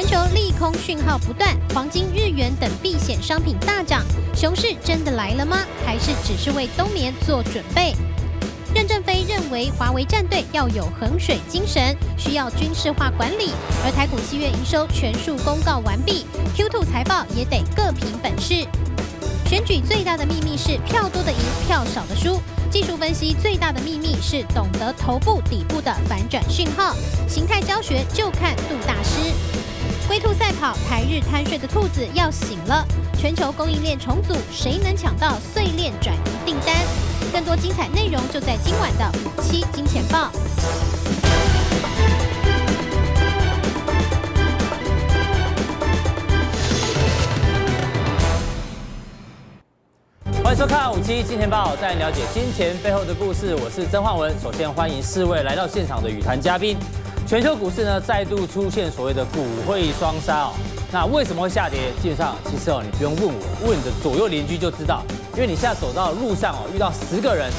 全球利空讯号不断，黄金、日元等避险商品大涨，熊市真的来了吗？还是只是为冬眠做准备？任正非认为，华为战队要有衡水精神，需要军事化管理。而台股七月营收全数公告完毕，Q2 财报也得各凭本事。选举最大的秘密是票多的赢，票少的输。技术分析最大的秘密是懂得头部底部的反转讯号。形态教学就看杜大师。龟兔赛跑，台日贪睡的兔子要醒了。全球供应链重组，谁能抢到碎链转移订单？更多精彩内容就在今晚的五七金钱报。欢迎收看五七金钱报，带你了解金钱背后的故事。我是曾焕文。首先欢迎四位来到现场的与谈嘉宾。全球股市呢再度出现所谓的股汇双杀哦。那为什么会下跌？基本上其实哦，你不用问我，问你的左右邻居就知道。因为你现在走到路上哦，遇到十个人，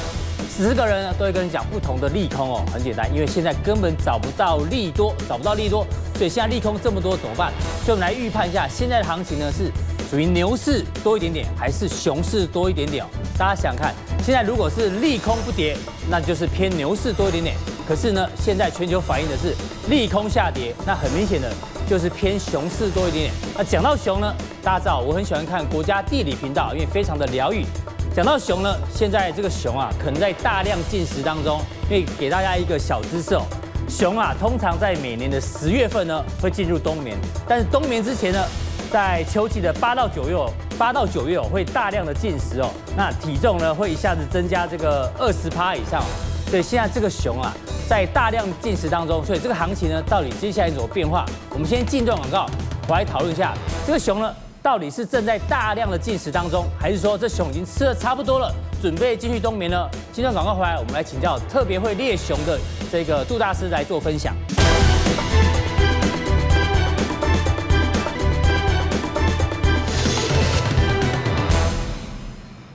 十个人呢都会跟你讲不同的利空哦。很简单，因为现在根本找不到利多，找不到利多，所以现在利空这么多怎么办？所以我们来预判一下现在的行情呢是。属于牛市多一点点，还是熊市多一点点哦？大家想想看，现在如果是利空不跌，那就是偏牛市多一点点。可是呢，现在全球反映的是利空下跌，那很明显的就是偏熊市多一点点。那讲到熊呢，大家知道我很喜欢看国家地理频道，因为非常的疗愈。讲到熊呢，现在这个熊啊，可能在大量进食当中，因为给大家一个小知识哦，熊啊，通常在每年的十月份呢会进入冬眠，但是冬眠之前呢。在秋季的八到九月，八到九月哦，会大量的进食哦，那体重呢会一下子增加这个二十趴以上，所以现在这个熊啊，在大量进食当中，所以这个行情呢，到底接下来怎么变化？我们先进段广告，我来讨论一下这个熊呢，到底是正在大量的进食当中，还是说这熊已经吃的差不多了，准备继续冬眠呢？进段广告回来，我们来请教特别会猎熊的这个杜大师来做分享。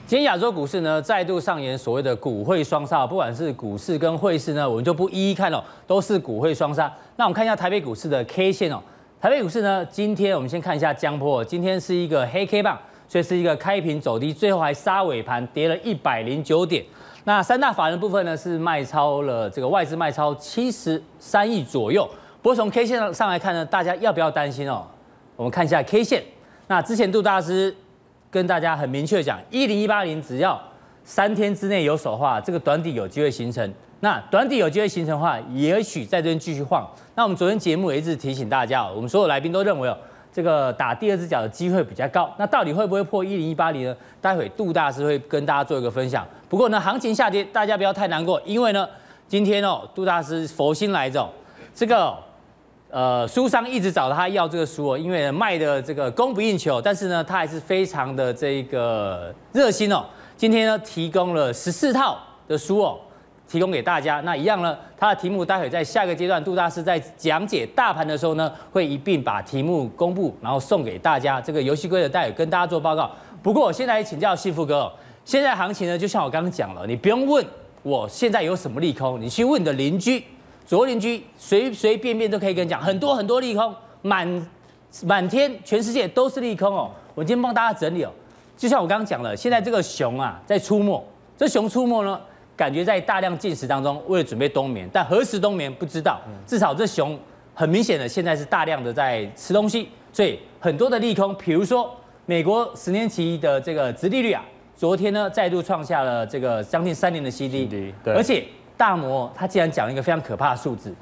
今天亚洲股市呢，再度上演所谓的股汇双杀，不管是股市跟汇市呢，我们就不一一看了，都是股汇双杀。那我们看一下台北股市的 K 线哦，台北股市呢，今天我们先看一下江波，今天是一个黑 K 棒，所以是一个开平走低，最后还杀尾盘，跌了一百零九点。那三大法人部分呢，是卖超了这个外资卖超七十三亿左右。不过从 K 线上来看呢，大家要不要担心哦？我们看一下 K 线，那之前杜大师。跟大家很明确讲，一零一八零只要三天之内有手的话，这个短底有机会形成。那短底有机会形成的话，也许在这边继续晃。那我们昨天节目也一直提醒大家，我们所有来宾都认为哦，这个打第二只脚的机会比较高。那到底会不会破一零一八零呢？待会杜大师会跟大家做一个分享。不过呢，行情下跌，大家不要太难过，因为呢，今天哦，杜大师佛心来着，这个。呃，书商一直找他要这个书哦，因为卖的这个供不应求，但是呢，他还是非常的这个热心哦。今天呢，提供了十四套的书哦，提供给大家。那一样呢，他的题目待会在下个阶段，杜大师在讲解大盘的时候呢，会一并把题目公布，然后送给大家。这个游戏规则待会跟大家做报告。不过我现在请教幸福哥哦，现在行情呢，就像我刚刚讲了，你不用问我现在有什么利空，你去问你的邻居。左邻居随随便便都可以跟你讲很多很多利空，满满天全世界都是利空哦。我今天帮大家整理哦，就像我刚刚讲了，现在这个熊啊在出没，这熊出没呢，感觉在大量进食当中，为了准备冬眠，但何时冬眠不知道。至少这熊很明显的现在是大量的在吃东西，所以很多的利空，比如说美国十年期的这个殖利率啊，昨天呢再度创下了这个将近三年的新低，对，而且。大摩他竟然讲一个非常可怕的数字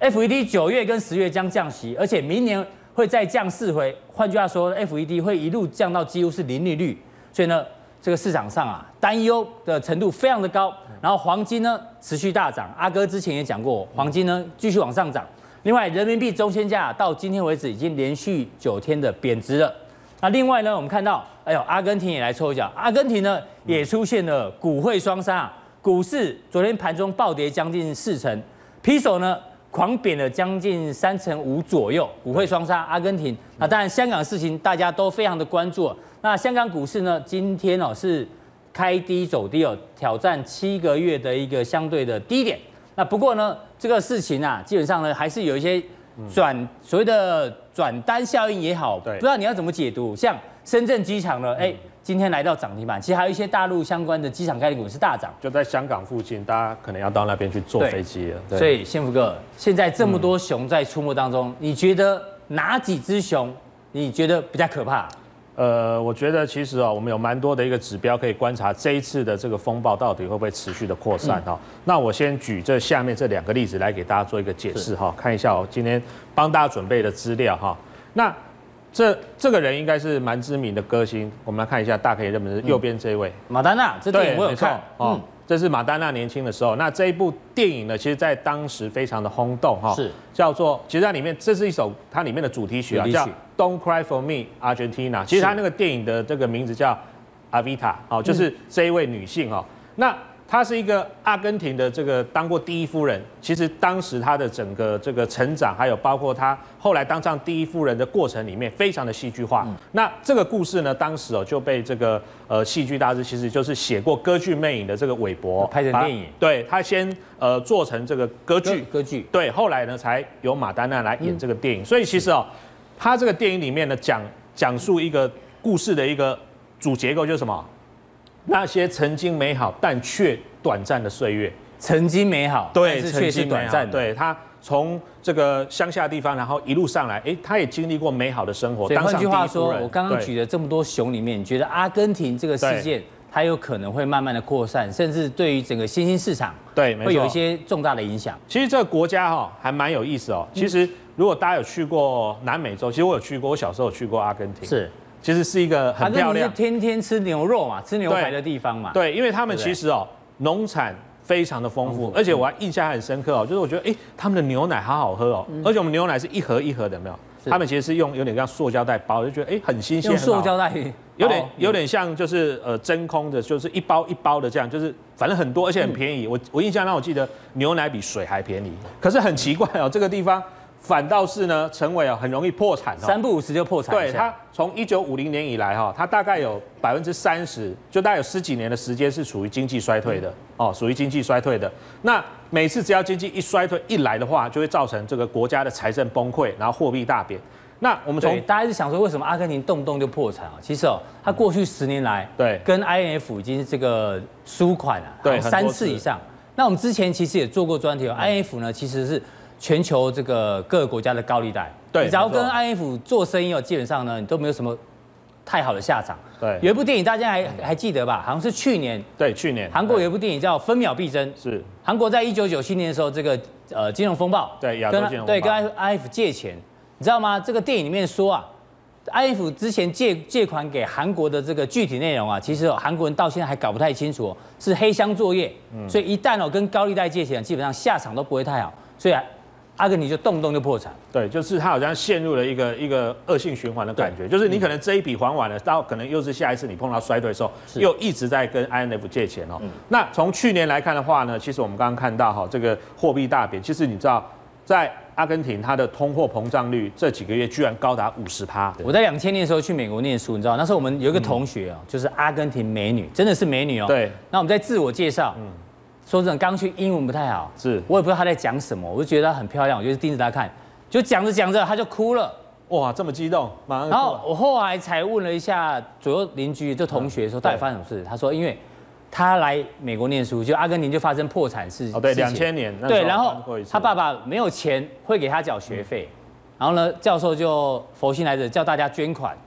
，FED 九月跟十月将降息，而且明年会再降四回。换句话说，FED 会一路降到几乎是零利率。所以呢，这个市场上啊，担忧的程度非常的高。然后黄金呢持续大涨，阿哥之前也讲过，黄金呢继续往上涨。另外，人民币中间价到今天为止已经连续九天的贬值了。那另外呢，我们看到，哎呦，阿根廷也来抽一脚，阿根廷呢也出现了股汇双杀。股市昨天盘中暴跌将近四成，Peso 呢狂贬了将近三成五左右，股汇双杀。阿根廷，那当然香港事情大家都非常的关注。那香港股市呢，今天哦是开低走低哦，挑战七个月的一个相对的低点。那不过呢，这个事情啊，基本上呢还是有一些转所谓的转单效应也好，不知道你要怎么解读？像深圳机场呢，哎，今天来到涨停板，其实还有一些大陆相关的机场概念股是大涨，就在香港附近，大家可能要到那边去坐飞机了。所以幸福哥，现在这么多熊在出没当中，嗯、你觉得哪几只熊你觉得比较可怕？呃，我觉得其实哦，我们有蛮多的一个指标可以观察这一次的这个风暴到底会不会持续的扩散哈。嗯、那我先举这下面这两个例子来给大家做一个解释哈，是看一下我今天帮大家准备的资料哈。那这这个人应该是蛮知名的歌星，我们来看一下，大家可以认不认识？右边这位。马丹娜，这电影我有看。哦。嗯。这是马丹娜年轻的时候，那这一部电影呢，其实在当时非常的轰动哈，是。叫做，其实在里面这是一首它里面的主题曲啊，叫 Don't Cry for Me Argentina，其实它那个电影的这个名字叫 Avita 哦，就是这一位女性哦，那。她是一个阿根廷的这个当过第一夫人，其实当时她的整个这个成长，还有包括她后来当上第一夫人的过程里面，非常的戏剧化。嗯、那这个故事呢，当时哦就被这个呃戏剧大师，其实就是写过《歌剧魅影》的这个韦伯拍成电影。对，他先呃做成这个歌剧，歌剧。对，后来呢才由马丹娜来演这个电影。嗯、所以其实哦，他这个电影里面呢讲讲述一个故事的一个主结构就是什么？那些曾经美好但却短暂的岁月，曾经美好，对，是却是短暂的。对，他从这个乡下地方，然后一路上来，哎，他也经历过美好的生活。换句话说，我刚刚举的这么多熊里面，你觉得阿根廷这个事件，它有可能会慢慢的扩散，甚至对于整个新兴市场，对，会有一些重大的影响。其实这个国家哈还蛮有意思哦。其实如果大家有去过南美洲，其实我有去过，我小时候有去过阿根廷。是。其实是一个很漂亮，天天吃牛肉嘛，吃牛排的地方嘛。对，因为他们其实哦，农产非常的丰富，而且我还印象很深刻哦，就是我觉得哎，他们的牛奶好好喝哦，而且我们牛奶是一盒一盒的，没有？他们其实是用有点像塑胶袋包，就觉得哎很新鲜。用塑胶袋，有点有点像就是呃真空的，就是一包一包的这样，就是反正很多，而且很便宜。我我印象让我记得牛奶比水还便宜。可是很奇怪哦，这个地方。反倒是呢，成为啊很容易破产，三不五时就破产。对，它从一九五零年以来哈，它大概有百分之三十，就大概有十几年的时间是处于经济衰退的哦，属于经济衰退的。那每次只要经济一衰退一来的话，就会造成这个国家的财政崩溃，然后货币大贬。那我们从大家是想说，为什么阿根廷动不动就破产啊？其实哦，它过去十年来对跟 IMF 已经这个输款了，对三次以上。那我们之前其实也做过专题哦，IMF 呢其实是。全球这个各个国家的高利贷，对，你只要跟 IMF 做生意哦，基本上呢，你都没有什么太好的下场。对，有一部电影大家还还记得吧？好像是去年，对，去年。韩国有一部电影叫《分秒必争》，是。韩国在一九九七年的时候，这个呃金融风暴，对，亚洲金融风暴，对，跟 IMF 借钱，你知道吗？这个电影里面说啊，IMF 之前借借款给韩国的这个具体内容啊，其实韩国人到现在还搞不太清楚，是黑箱作业，所以一旦哦跟高利贷借钱，基本上下场都不会太好，所以。阿根廷就动不动就破产，对，就是他好像陷入了一个一个恶性循环的感觉，就是你可能这一笔还完了，到可能又是下一次你碰到衰退的时候，又一直在跟 INF 借钱哦。嗯、那从去年来看的话呢，其实我们刚刚看到哈，这个货币大贬，其实你知道，在阿根廷它的通货膨胀率这几个月居然高达五十趴。我在两千年的时候去美国念书，你知道，那时候我们有一个同学哦，嗯、就是阿根廷美女，真的是美女哦。对，那我们在自我介绍。嗯说真的，刚去英文不太好，是。我也不知道他在讲什么，我就觉得他很漂亮，我就盯着他看，就讲着讲着他就哭了，哇，这么激动，马上。然后我后来才问了一下左右邻居，就同学说到底发生什么事，他说因为他来美国念书，就阿根廷就发生破产事，哦对，两千年，对，然后他爸爸没有钱会给他缴学费，然后呢，教授就佛心来着，叫大家捐款，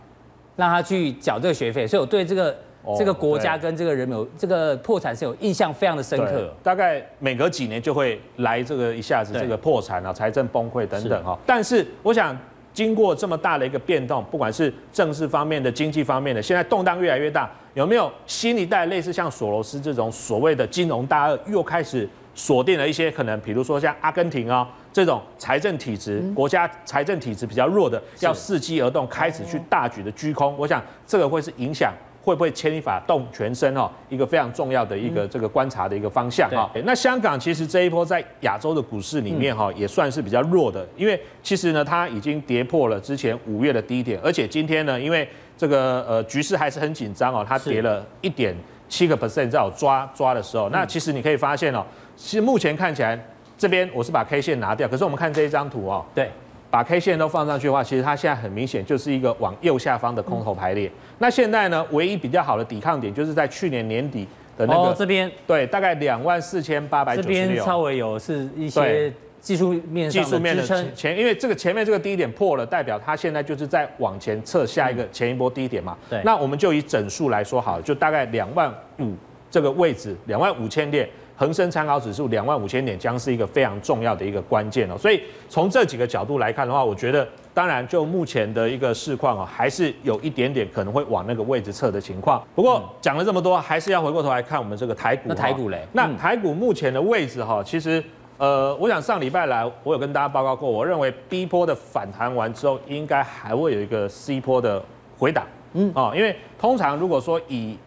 让他去缴这个学费，所以我对这个。这个国家跟这个人有这个破产是有印象非常的深刻，大概每隔几年就会来这个一下子这个破产啊，财政崩溃等等哈。但是我想经过这么大的一个变动，不管是政治方面的、经济方面的，现在动荡越来越大，有没有新一代类似像索罗斯这种所谓的金融大鳄又开始锁定了一些可能，比如说像阿根廷啊这种财政体制国家财政体制比较弱的，要伺机而动，开始去大举的居空。我想这个会是影响。会不会牵一发动全身哦？一个非常重要的一个这个观察的一个方向哈。那香港其实这一波在亚洲的股市里面哈，也算是比较弱的，因为其实呢，它已经跌破了之前五月的低点，而且今天呢，因为这个呃局势还是很紧张哦，它跌了一点七个 percent，在我抓抓的时候，那其实你可以发现哦，其实目前看起来这边我是把 K 线拿掉，可是我们看这一张图哦，对，把 K 线都放上去的话，其实它现在很明显就是一个往右下方的空头排列。嗯、那现在呢，唯一比较好的抵抗点就是在去年年底的那个、哦、这边，对，大概两万四千八百九十六。这边稍微有是一些技术面技术面的前，因为这个前面这个低点破了，代表它现在就是在往前测下一个前一波低点嘛。对，那我们就以整数来说好了，就大概两万五这个位置，两万五千点。恒生参考指数两万五千点将是一个非常重要的一个关键哦，所以从这几个角度来看的话，我觉得当然就目前的一个市况啊，还是有一点点可能会往那个位置测的情况。不过讲了这么多，还是要回过头来看我们这个台股。那台股嘞？那台股目前的位置哈，其实呃，我想上礼拜来我有跟大家报告过，我认为 B 波的反弹完之后，应该还会有一个 C 波的回档。嗯啊，因为通常如果说以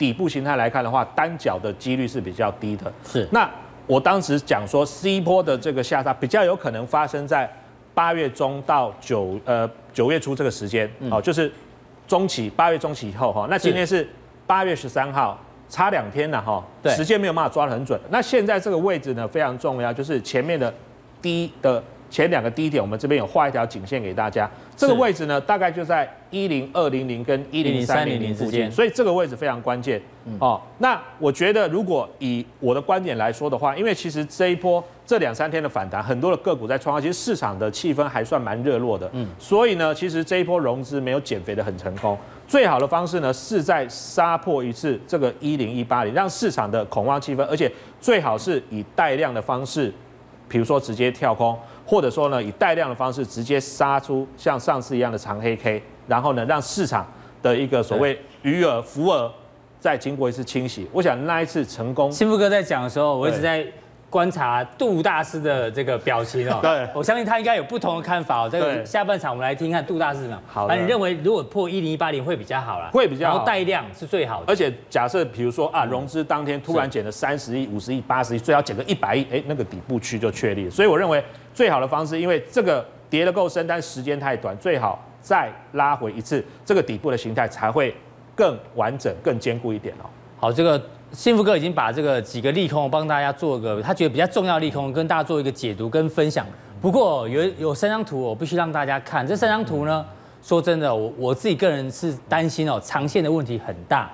底部形态来看的话，单脚的几率是比较低的。是，那我当时讲说，C 波的这个下杀比较有可能发生在八月中到九呃九月初这个时间，哦、嗯，就是中期八月中期以后哈。那今天是八月十三号，差两天了哈。对，时间没有办法抓得很准。那现在这个位置呢非常重要，就是前面的低的。前两个低点，我们这边有画一条颈线给大家。这个位置呢，大概就在一零二零零跟一零三零零之间，所以这个位置非常关键。哦，那我觉得如果以我的观点来说的话，因为其实这一波这两三天的反弹，很多的个股在创高，其实市场的气氛还算蛮热络的。嗯，所以呢，其实这一波融资没有减肥的很成功。最好的方式呢，是在杀破一次这个一零一八零，让市场的恐慌气氛，而且最好是以带量的方式，比如说直接跳空。或者说呢，以带量的方式直接杀出像上次一样的长黑 K，然后呢，让市场的一个所谓余额浮额再经过一次清洗。我想那一次成功。幸福哥在讲的时候，我一直在。观察杜大师的这个表情哦，对，我相信他应该有不同的看法哦。这个下半场我们来听看杜大师怎么样。好，那你认为如果破一零一八零会比较好啦？会比较好，然后带量是最好的。而且假设比如说啊，融资当天突然减了三十亿、五十亿、八十亿，最好减个一百亿，哎，那个底部区就确立了。所以我认为最好的方式，因为这个跌得够深，但时间太短，最好再拉回一次，这个底部的形态才会更完整、更坚固一点哦。好，这个。幸福哥已经把这个几个利空帮大家做个，他觉得比较重要利空跟大家做一个解读跟分享。不过有有三张图，我必须让大家看。这三张图呢，说真的，我我自己个人是担心哦，长线的问题很大。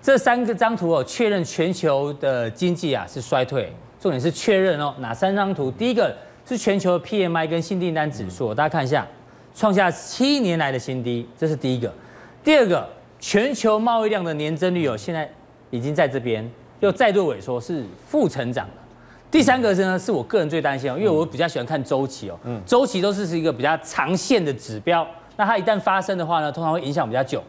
这三个张图哦，确认全球的经济啊是衰退。重点是确认哦，哪三张图？第一个是全球的 PMI 跟新订单指数，大家看一下，创下七年来的新低，这是第一个。第二个，全球贸易量的年增率哦，现在。已经在这边又再度萎缩，是负成长的。第三个是呢，是我个人最担心哦，因为我比较喜欢看周期哦，嗯，周期都是是一个比较长线的指标。那它一旦发生的话呢，通常会影响比较久。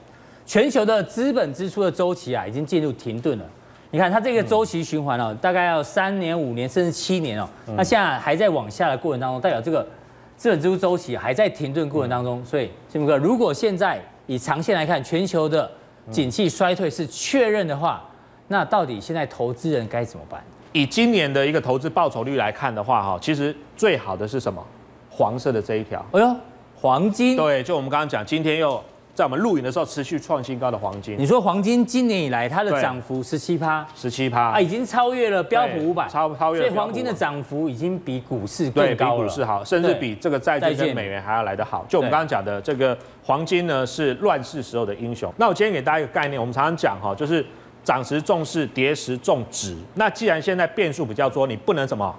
全球的资本支出的周期啊，已经进入停顿了。你看它这个周期循环哦，大概要三年、五年甚至七年哦。那现在还在往下的过程当中，代表这个资本支出周期还在停顿过程当中。所以，幸福哥，如果现在以长线来看，全球的景气衰退是确认的话，那到底现在投资人该怎么办？以今年的一个投资报酬率来看的话，哈，其实最好的是什么？黄色的这一条。哎呦，黄金。对，就我们刚刚讲，今天又在我们录影的时候持续创新高的黄金。你说黄金今年以来它的涨幅十七趴，十七趴啊，已经超越了标普五百，超超越了。所以黄金的涨幅已经比股市更高了，比股市好，甚至比这个债券跟美元还要来得好。就我们刚刚讲的这个黄金呢，是乱世时候的英雄。那我今天给大家一个概念，我们常常讲哈，就是。涨时重视，跌时重指。那既然现在变数比较多，你不能什么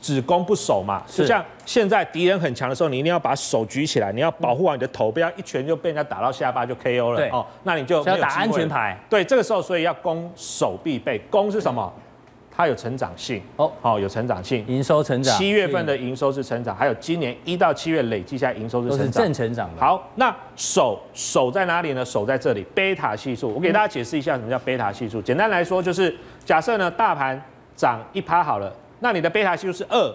只攻不守嘛？就像现在敌人很强的时候，你一定要把手举起来，你要保护好你的头，不要一拳就被人家打到下巴就 KO 了。对哦，那你就要打安全牌。对，这个时候所以要攻守必备。攻是什么？它有成长性哦，好，有成长性，营收成长。七月份的营收是成长，还有今年一到七月累计下营收是成长，都是正成长的。好，那守守在哪里呢？守在这里，贝塔系数。我给大家解释一下什么叫贝塔系数。简单来说，就是假设呢，大盘涨一趴好了，那你的贝塔系数是二，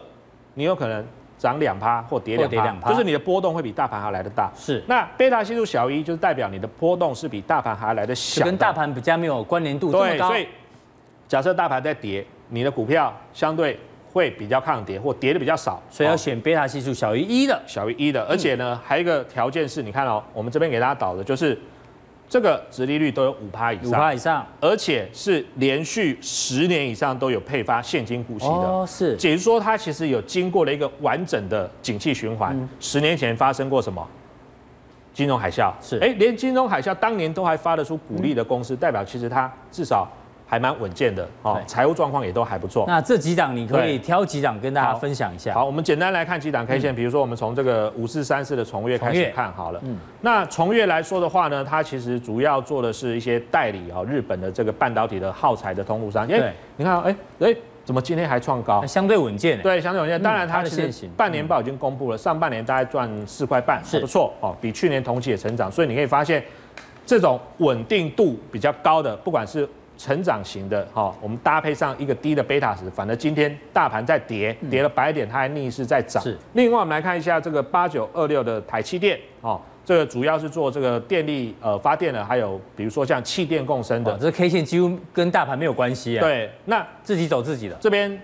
你有可能涨两趴或跌两趴，就是你的波动会比大盘还要来得大。是，那贝塔系数小于一，就是代表你的波动是比大盘还要来得小，跟大盘比较没有关联度这么高。对，所以假设大盘在跌。你的股票相对会比较抗跌，或跌的比较少，所以要选贝塔系数小于一的，小于一的。而且呢，还有一个条件是，你看哦，我们这边给大家导的就是这个殖利率都有五趴以上，五趴以上，而且是连续十年以上都有配发现金股息的。哦，是，也就是说它其实有经过了一个完整的景气循环。嗯、十年前发生过什么？金融海啸是，哎，连金融海啸当年都还发得出股利的公司，嗯、代表其实它至少。还蛮稳健的哦，财务状况也都还不错。那这几档你可以挑几档跟大家分享一下。好，好，我们简单来看几档 K 线，比如说我们从这个五四三四的从月开始看好了。嗯，那从月来说的话呢，它其实主要做的是一些代理啊，日本的这个半导体的耗材的通路商。对，你看，哎哎，怎么今天还创高？相对稳健。对，相对稳健。当然，它其实半年报已经公布了，上半年大概赚四块半，是不错哦，比去年同期也成长。所以你可以发现，这种稳定度比较高的，不管是成长型的哈，我们搭配上一个低的贝塔值，反正今天大盘在跌，跌了百点，它还逆势在涨。是。另外，我们来看一下这个八九二六的台气电，哦，这个主要是做这个电力呃发电的，还有比如说像气电共生的。这个 K 线几乎跟大盘没有关系啊。对，那自己走自己的。这边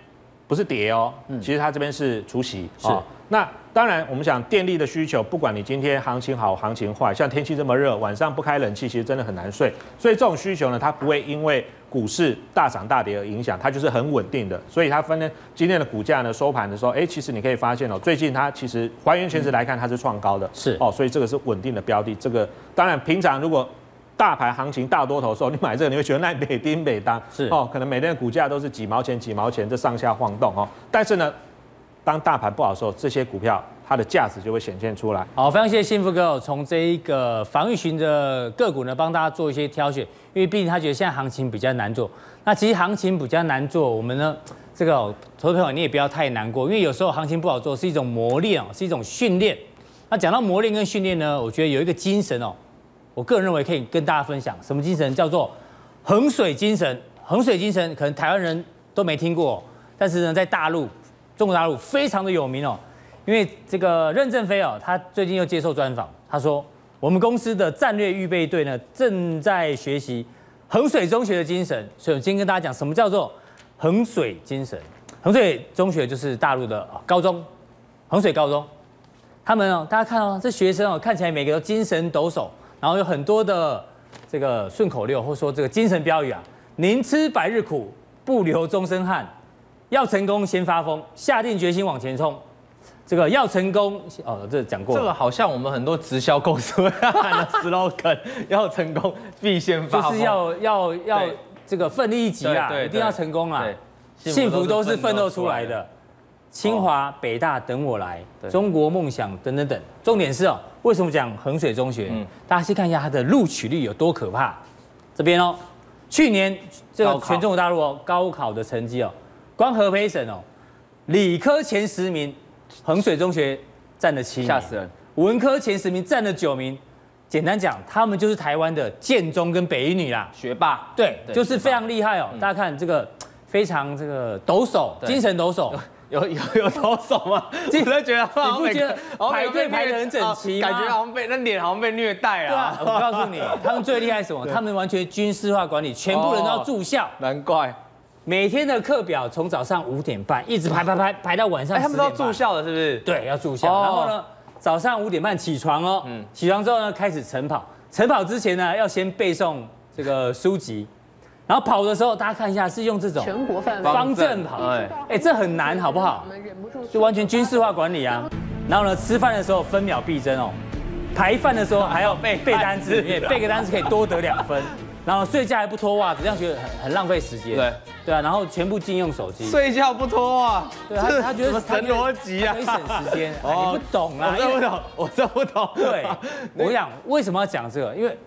不是跌哦，其实它这边是除息。是。那当然，我们想电力的需求，不管你今天行情好，行情坏，像天气这么热，晚上不开冷气，其实真的很难睡。所以这种需求呢，它不会因为股市大涨大跌而影响，它就是很稳定的。所以它分呢，今天的股价呢收盘的时候，哎，其实你可以发现哦，最近它其实还原全值来看，它是创高的，是哦，所以这个是稳定的标的。这个当然，平常如果大盘行情大多头的时候，你买这个你会觉得那北丁北当是哦，可能每天的股价都是几毛钱几毛钱这上下晃动哦，但是呢。当大盘不好的时候，这些股票它的价值就会显现出来。好，非常谢谢幸福哥从这一个防御型的个股呢，帮大家做一些挑选，因为毕竟他觉得现在行情比较难做。那其实行情比较难做，我们呢，这个投资朋友你也不要太难过，因为有时候行情不好做是一种磨练哦，是一种训练。那讲到磨练跟训练呢，我觉得有一个精神哦，我个人认为可以跟大家分享，什么精神？叫做衡水精神。衡水精神可能台湾人都没听过，但是呢，在大陆。中国大陆非常的有名哦，因为这个任正非哦，他最近又接受专访，他说我们公司的战略预备队呢正在学习衡水中学的精神，所以我今天跟大家讲什么叫做衡水精神。衡水中学就是大陆的高中，衡水高中，他们哦，大家看哦，这学生哦看起来每个都精神抖擞，然后有很多的这个顺口溜，或说这个精神标语啊，宁吃百日苦，不流终身汗。要成功先发疯，下定决心往前冲。这个要成功哦，这讲过。这个好像我们很多直销公司会喊的 slogan，要成功必先发疯，就是要要要这个奋力一击啊，一定要成功啊。幸福都是奋斗出来的。清华、北大等我来，中国梦想等等等。重点是哦，为什么讲衡水中学？嗯，大家先看一下它的录取率有多可怕。这边哦，去年这个全中国大陆哦高考的成绩哦。光河北省哦，理科前十名，衡水中学占了七名，吓死人。文科前十名占了九名，简单讲，他们就是台湾的建中跟北一女啦，学霸。对，就是非常厉害哦。大家看这个非常这个抖擞，精神抖擞，有有有抖擞吗？你不觉得？你不觉得排队排得很整齐吗？感觉好像被那脸好像被虐待啊！我告诉你，他们最厉害什么？他们完全军事化管理，全部人都要住校。难怪。每天的课表从早上五点半一直排排排排到晚上。他们都住校了，是不是？对，要住校。然后呢，早上五点半起床哦。嗯。起床之后呢，开始晨跑。晨跑之前呢，要先背诵这个书籍。然后跑的时候，大家看一下，是用这种全国范方阵跑。哎，哎，这很难，好不好？就完全军事化管理啊。然后呢，吃饭的时候分秒必争哦。排饭的时候还要背 背单词，背个单词可以多得两分。然后睡觉还不脱袜子，这样觉得很很浪费时间。对对啊，然后全部禁用手机。睡觉不脱袜，对他他觉得神逻辑啊，可以省时间。哦你不懂啊，我真不懂，我真不懂。对，我想为什么要讲这个？因为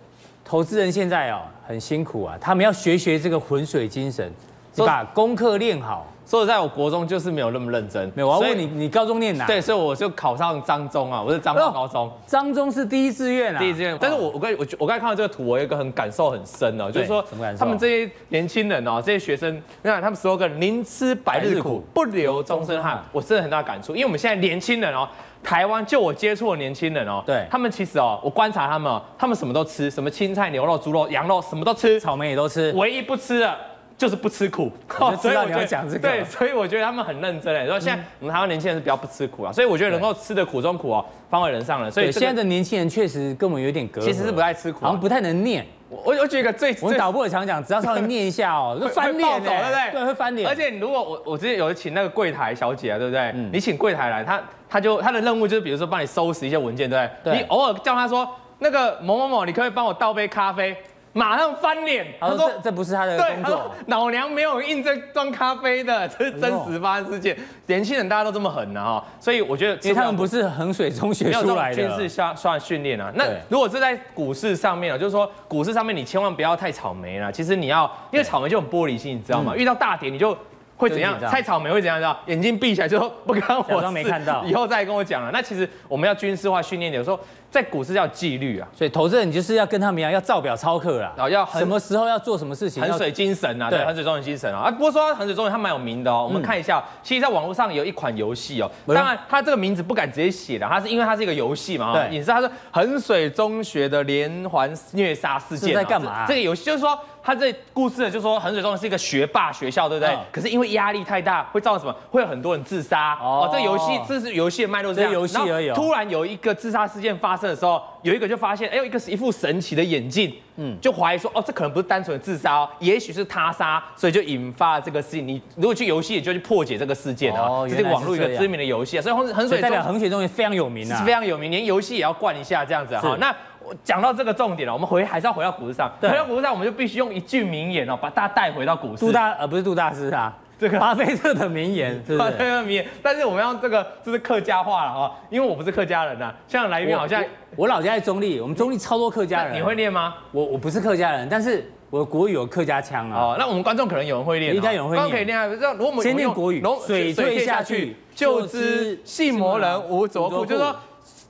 投资人现在哦很辛苦啊，他们要学学这个浑水精神，把功课练好。说实在，我国中就是没有那么认真。没有，我要问你，你高中念哪？对，所以我就考上彰中啊，我是彰化高中。彰中是第一志愿啊。第一志愿。但是我我刚我我刚才看到这个图，我有一个很感受很深哦，就是说他们这些年轻人哦，这些学生，你看他们 slogan 宁吃百日苦，不留终身汗。我真的很大感触，因为我们现在年轻人哦，台湾就我接触的年轻人哦，对，他们其实哦，我观察他们，他们什么都吃，什么青菜、牛肉、猪肉、羊肉，什么都吃，草莓也都吃，唯一不吃的。就是不吃苦，我就知道你要讲这个。对，所以我觉得他们很认真哎。然后现在我们台湾年轻人是比较不吃苦啊，所以我觉得能够吃的苦中苦哦，方为人上人。所以现在的年轻人确实跟我们有点隔阂，其实是不爱吃苦，好像不太能念。我我举一个最，我们导播也常讲，只要稍微念一下 哦，就翻脸，对不对？对，会翻脸。而且如果我我之前有请那个柜台小姐啊，对不对？你请柜台来，他他就他的任务就是比如说帮你收拾一些文件，对不对？你偶尔叫他说那个某某某，你可可以帮我倒杯咖啡？马上翻脸，他说这这不是他的工作，老娘没有印这装咖啡的，这是真实发生事件。年轻人大家都这么狠呢哈，所以我觉得，因为他们不是衡水中学出来的，军事算算训练啊。那如果是在股市上面啊，就是说股市上面你千万不要太草莓了。其实你要，因为草莓就很玻璃心，你知道吗？遇到大跌你就。会怎样？猜草莓会怎样？知道？眼睛闭起来就说不干我事，没看到，以后再跟我讲了。那其实我们要军事化训练，有时候在股市叫纪律啊。所以投资人你就是要跟他们一样，要照表操课啦。然后要什么时候要做什么事情，衡水精神啊，对，衡水中人精神啊。啊，不过说衡水中人他蛮有名的哦。我们看一下，其实在网络上有一款游戏哦。当然，他这个名字不敢直接写的，他是因为它是一个游戏嘛。对，你知道他是衡水中学的连环虐杀事件在干嘛？这个游戏就是说。他这故事呢，就说衡水中学是一个学霸学校，对不对？可是因为压力太大，会造成什么？会有很多人自杀。哦，这个游戏，这是游戏的脉络，这样。游戏而已。突然有一个自杀事件发生的时候，有一个就发现，哎，有一个是一副神奇的眼镜，嗯，就怀疑说，哦，这可能不是单纯的自杀哦，也许是他杀，所以就引发了这个事情。你如果去游戏，你就去破解这个事件啊。这是网络一个知名的游戏啊，所以衡衡水代表衡水中学非常有名啊，是非常有名，连游戏也要冠一下这样子哈。那。讲到这个重点了，我们回还是要回到股市上。回到股市上，我们就必须用一句名言哦，把大家带回到股市。杜大呃不是杜大师啊，这个巴菲特的名言，巴菲特的名言。但是我们要这个就是客家话了哈，因为我不是客家人呐。像来宾好像我老家在中立，我们中立超多客家人。你会念吗？我我不是客家人，但是我的国语有客家腔啊。哦，那我们观众可能有人会念，应该有人会念。可以念啊，如果我们先念国语，水退下去就知细魔人无着裤，就是说。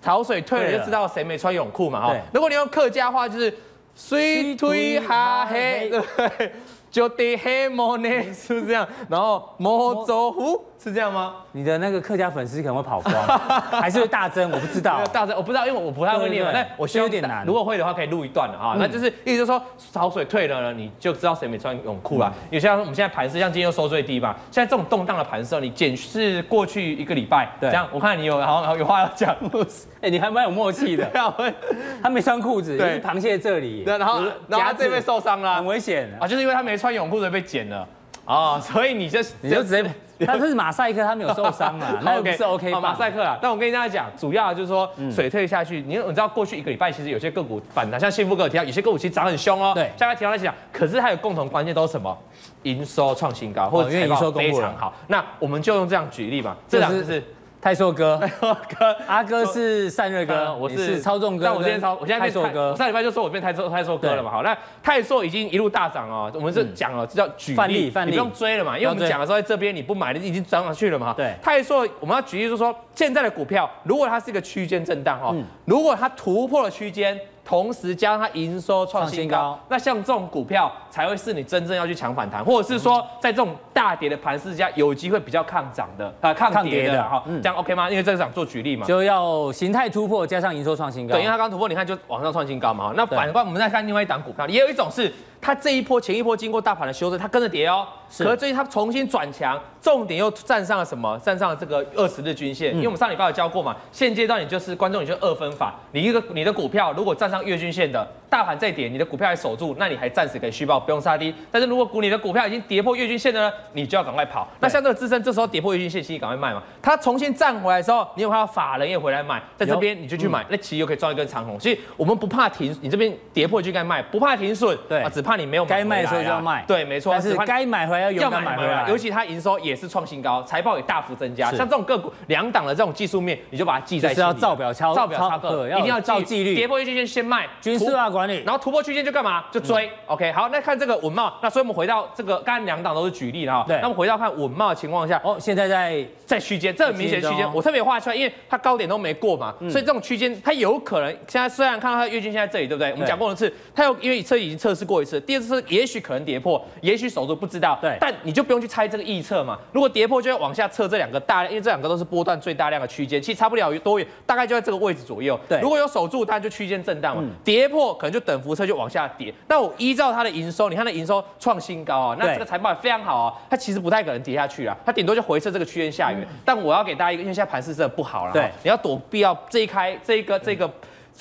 潮水退了就知道谁没穿泳裤嘛哈。如果你用客家话就是水退下黑，对不对？就得黑摩呢，是不是这样？然后摩走湖。是这样吗？你的那个客家粉丝可能会跑光，还是会大增？我不知道，大增我不知道，因为我不太会念。但我希望有点难。如果会的话，可以录一段的啊。那就是意思就是说，潮水退了呢，你就知道谁没穿泳裤了。有些我们现在盘势，像今天又收最低嘛。现在这种动荡的盘势，你检视过去一个礼拜，这样我看你有好像有话要讲。哎，你还蛮有默契的。他没穿裤子，对，螃蟹这里，然后然后这边受伤了，很危险啊，就是因为他没穿泳裤，所以被剪了。啊，所以你就你就直接。他是马赛克，他没有受伤嘛，那不是 OK。马赛克啊，但我跟大家讲，主要就是说水退下去，你你知道过去一个礼拜其实有些个股反弹，像幸福哥有提到，有些个股其实涨很凶哦。对，像他提到来讲，可是它有共同关键都是什么？营收创新高，或者财报非常好。那我们就用这样举例吧，这两只是。泰硕哥，泰硕哥，阿哥是散热哥，我是操纵哥。但我今天操，我现在泰硕哥。上礼拜就说我变泰硕泰硕哥了嘛，好，那泰硕已经一路大涨哦。我们是讲了，这叫举例，你不用追了嘛，因为我们讲的时候在这边你不买你已经涨上去了嘛。对，泰硕我们要举例就是说，现在的股票如果它是一个区间震荡哈，如果它突破了区间。同时加上它营收创新高，那像这种股票才会是你真正要去抢反弹，或者是说在这种大跌的盘势下有机会比较抗涨的啊，抗跌的哈，这样 OK 吗？因为这个想做举例嘛，就要形态突破加上营收创新高。对，因为它刚突破，你看就往上创新高嘛。那反观我们再看另外一档股票，也有一种是。它这一波前一波经过大盘的修正，它跟着跌哦。是。可是最近它重新转强，重点又站上了什么？站上了这个二十日均线。嗯、因为我们上礼拜有教过嘛，现阶段你就是观众，你就二分法。你一个你的股票如果站上月均线的，大盘再跌，你的股票还守住，那你还暂时可以续报，不用杀低。但是如果股你的股票已经跌破月均线的呢，你就要赶快跑。那像这个资深，这时候跌破月均线，其实赶快卖嘛。它重新站回来的时候，你有看到法人也回来买，在这边你就去买，嗯、那其实又可以赚一根长红。所以我们不怕停，你这边跌破就该卖，不怕停损，对啊，只怕你没有该卖。的时候就要卖，对，没错。但是该买回来要勇敢买回来，尤其它营收也是创新高，财报也大幅增加。像这种个股，两档的这种技术面，你就把它记在心里。是要照表敲，照表抄课，一定要照纪律。跌破区间先卖，军事化管理。然后突破区间就干嘛？就追。OK，好，那看这个稳茂。那所以我们回到这个，刚才两档都是举例的哈。对。那我们回到看稳茂的情况下，哦，现在在在区间，这很明显区间，我特别画出来，因为它高点都没过嘛，所以这种区间它有可能现在虽然看到它的月均线在这里，对不对？我们讲过一次，它有因为测已经测试过一次，第二次也许可能跌破。也许守住不知道，对，但你就不用去猜这个预测嘛。如果跌破，就要往下测这两个大量，因为这两个都是波段最大量的区间，其实差不了多远，大概就在这个位置左右。对，如果有守住，它就区间震荡嘛。跌破可能就等幅测就往下跌。那我依照它的营收，你看它营收创新高啊，那这个财报也非常好啊，它其实不太可能跌下去啊，它顶多就回撤这个区间下缘。嗯、但我要给大家一个，因为现在盘势真的不好了，对，你要躲避掉这一开这一个这个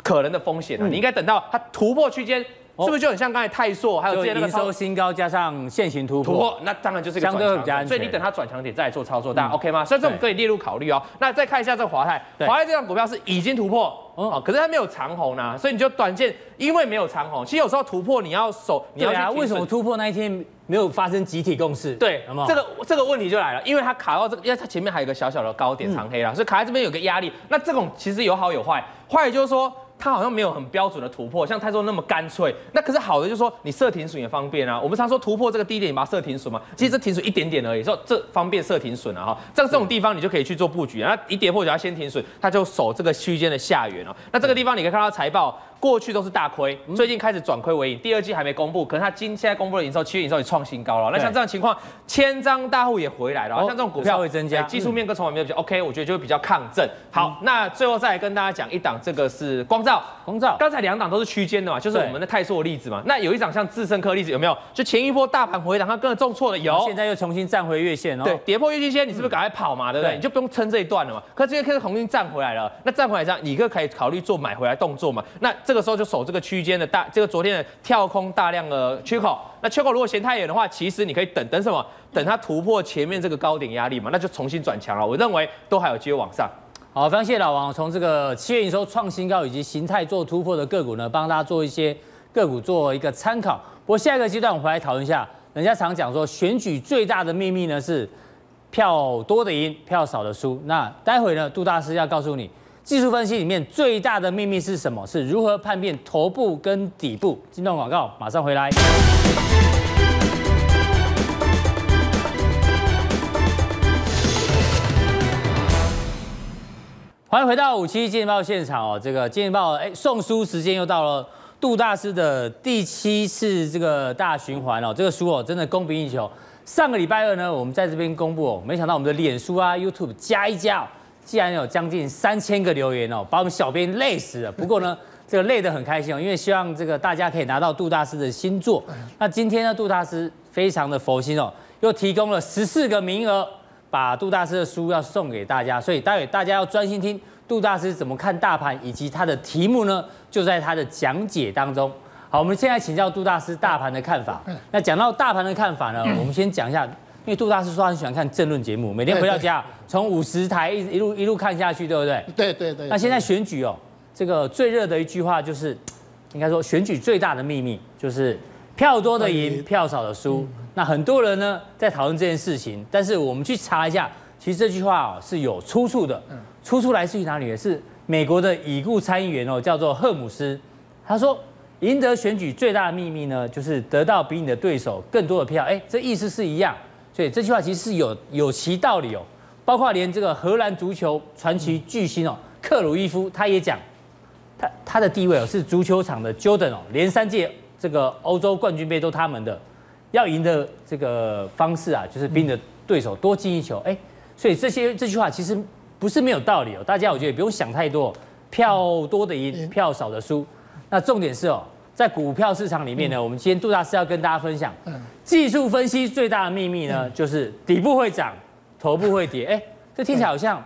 可能的风险你应该等到它突破区间。是不是就很像刚才泰硕，还有之前那个营收新高加上线型突破，突破那当然就是一个相对比较安全。所以你等它转强点再来做操作，大家 OK 吗？所以这我们可以列入考虑哦。那再看一下这个华泰，华泰这张股票是已经突破哦，可是它没有长红呢，所以你就短线，因为没有长红。其实有时候突破你要守，你要啊，为什么突破那一天没有发生集体共识？对，这个这个问题就来了，因为它卡到这个，因为它前面还有一个小小的高点长黑了，所以卡在这边有个压力。那这种其实有好有坏，坏就是说。它好像没有很标准的突破，像泰州那么干脆。那可是好的，就是说你设停损也方便啊。我们常说突破这个低点，你把它设停损嘛。其实这停损一点点而已，说这方便设停损啊哈。这这种地方你就可以去做布局啊。那一跌破就要先停损，它就守这个区间的下缘啊。那这个地方你可以看到财报。过去都是大亏，最近开始转亏为盈。第二季还没公布，可是它今现在公布的营收，七月营收也创新高了。那像这样情况，千张大户也回来了，像这种股票会增加，技术面跟筹码面比较 OK，我觉得就会比较抗震。好，那最后再来跟大家讲一档，这个是光罩，光罩。刚才两档都是区间的嘛，就是我们的泰硕的例子嘛。那有一档像致胜科例子有没有？就前一波大盘回档，它跟着重挫了有，现在又重新站回月线哦。对，跌破月均线，你是不是赶快跑嘛？对不对？你就不用撑这一段了嘛。可是这边开始重新站回来了，那站回来这样，你就可以考虑做买回来动作嘛？那这个时候就守这个区。区间的大，这个昨天的跳空大量的缺口，那缺口如果嫌太远的话，其实你可以等等什么？等它突破前面这个高点压力嘛，那就重新转强了。我认为都还有机会往上。好，非常谢谢老王，从这个七月营收创新高以及形态做突破的个股呢，帮大家做一些个股做一个参考。不过下一个阶段我们回来讨论一下，人家常讲说选举最大的秘密呢是票多的赢，票少的输。那待会呢，杜大师要告诉你。技术分析里面最大的秘密是什么？是如何判别头部跟底部？进段广告，马上回来。欢迎回到五七金钱报现场哦，这个金钱报哎送书时间又到了，杜大师的第七次这个大循环哦，这个书哦真的供不应求。上个礼拜二呢，我们在这边公布哦，没想到我们的脸书啊、YouTube 加一加。哦，竟然有将近三千个留言哦，把我们小编累死了。不过呢，这个累得很开心哦，因为希望这个大家可以拿到杜大师的新作。那今天呢，杜大师非常的佛心哦，又提供了十四个名额，把杜大师的书要送给大家。所以待会大家要专心听杜大师怎么看大盘，以及他的题目呢，就在他的讲解当中。好，我们现在请教杜大师大盘的看法。那讲到大盘的看法呢，我们先讲一下。因为杜大师说他很喜欢看政论节目，每天回到家从五十台一一路一路看下去，对不对？对对对。那现在选举哦，这个最热的一句话就是，应该说选举最大的秘密就是票多的赢，票少的输。那很多人呢在讨论这件事情，但是我们去查一下，其实这句话哦是有出处的，出处来自于哪里？是美国的已故参议员哦，叫做赫姆斯，他说赢得选举最大的秘密呢，就是得到比你的对手更多的票。哎，这意思是一样。所以这句话其实是有有其道理哦，包括连这个荷兰足球传奇巨星哦，克鲁伊夫他也讲，他他的地位哦是足球场的 Jordan 哦，连三届这个欧洲冠军杯都他们的，要赢的这个方式啊，就是比你的对手多进一球，哎，所以这些这句话其实不是没有道理哦，大家我觉得也不用想太多，票多的赢，票少的输，那重点是哦。在股票市场里面呢，我们今天杜大师要跟大家分享，技术分析最大的秘密呢，就是底部会涨，头部会跌。哎，这听起来好像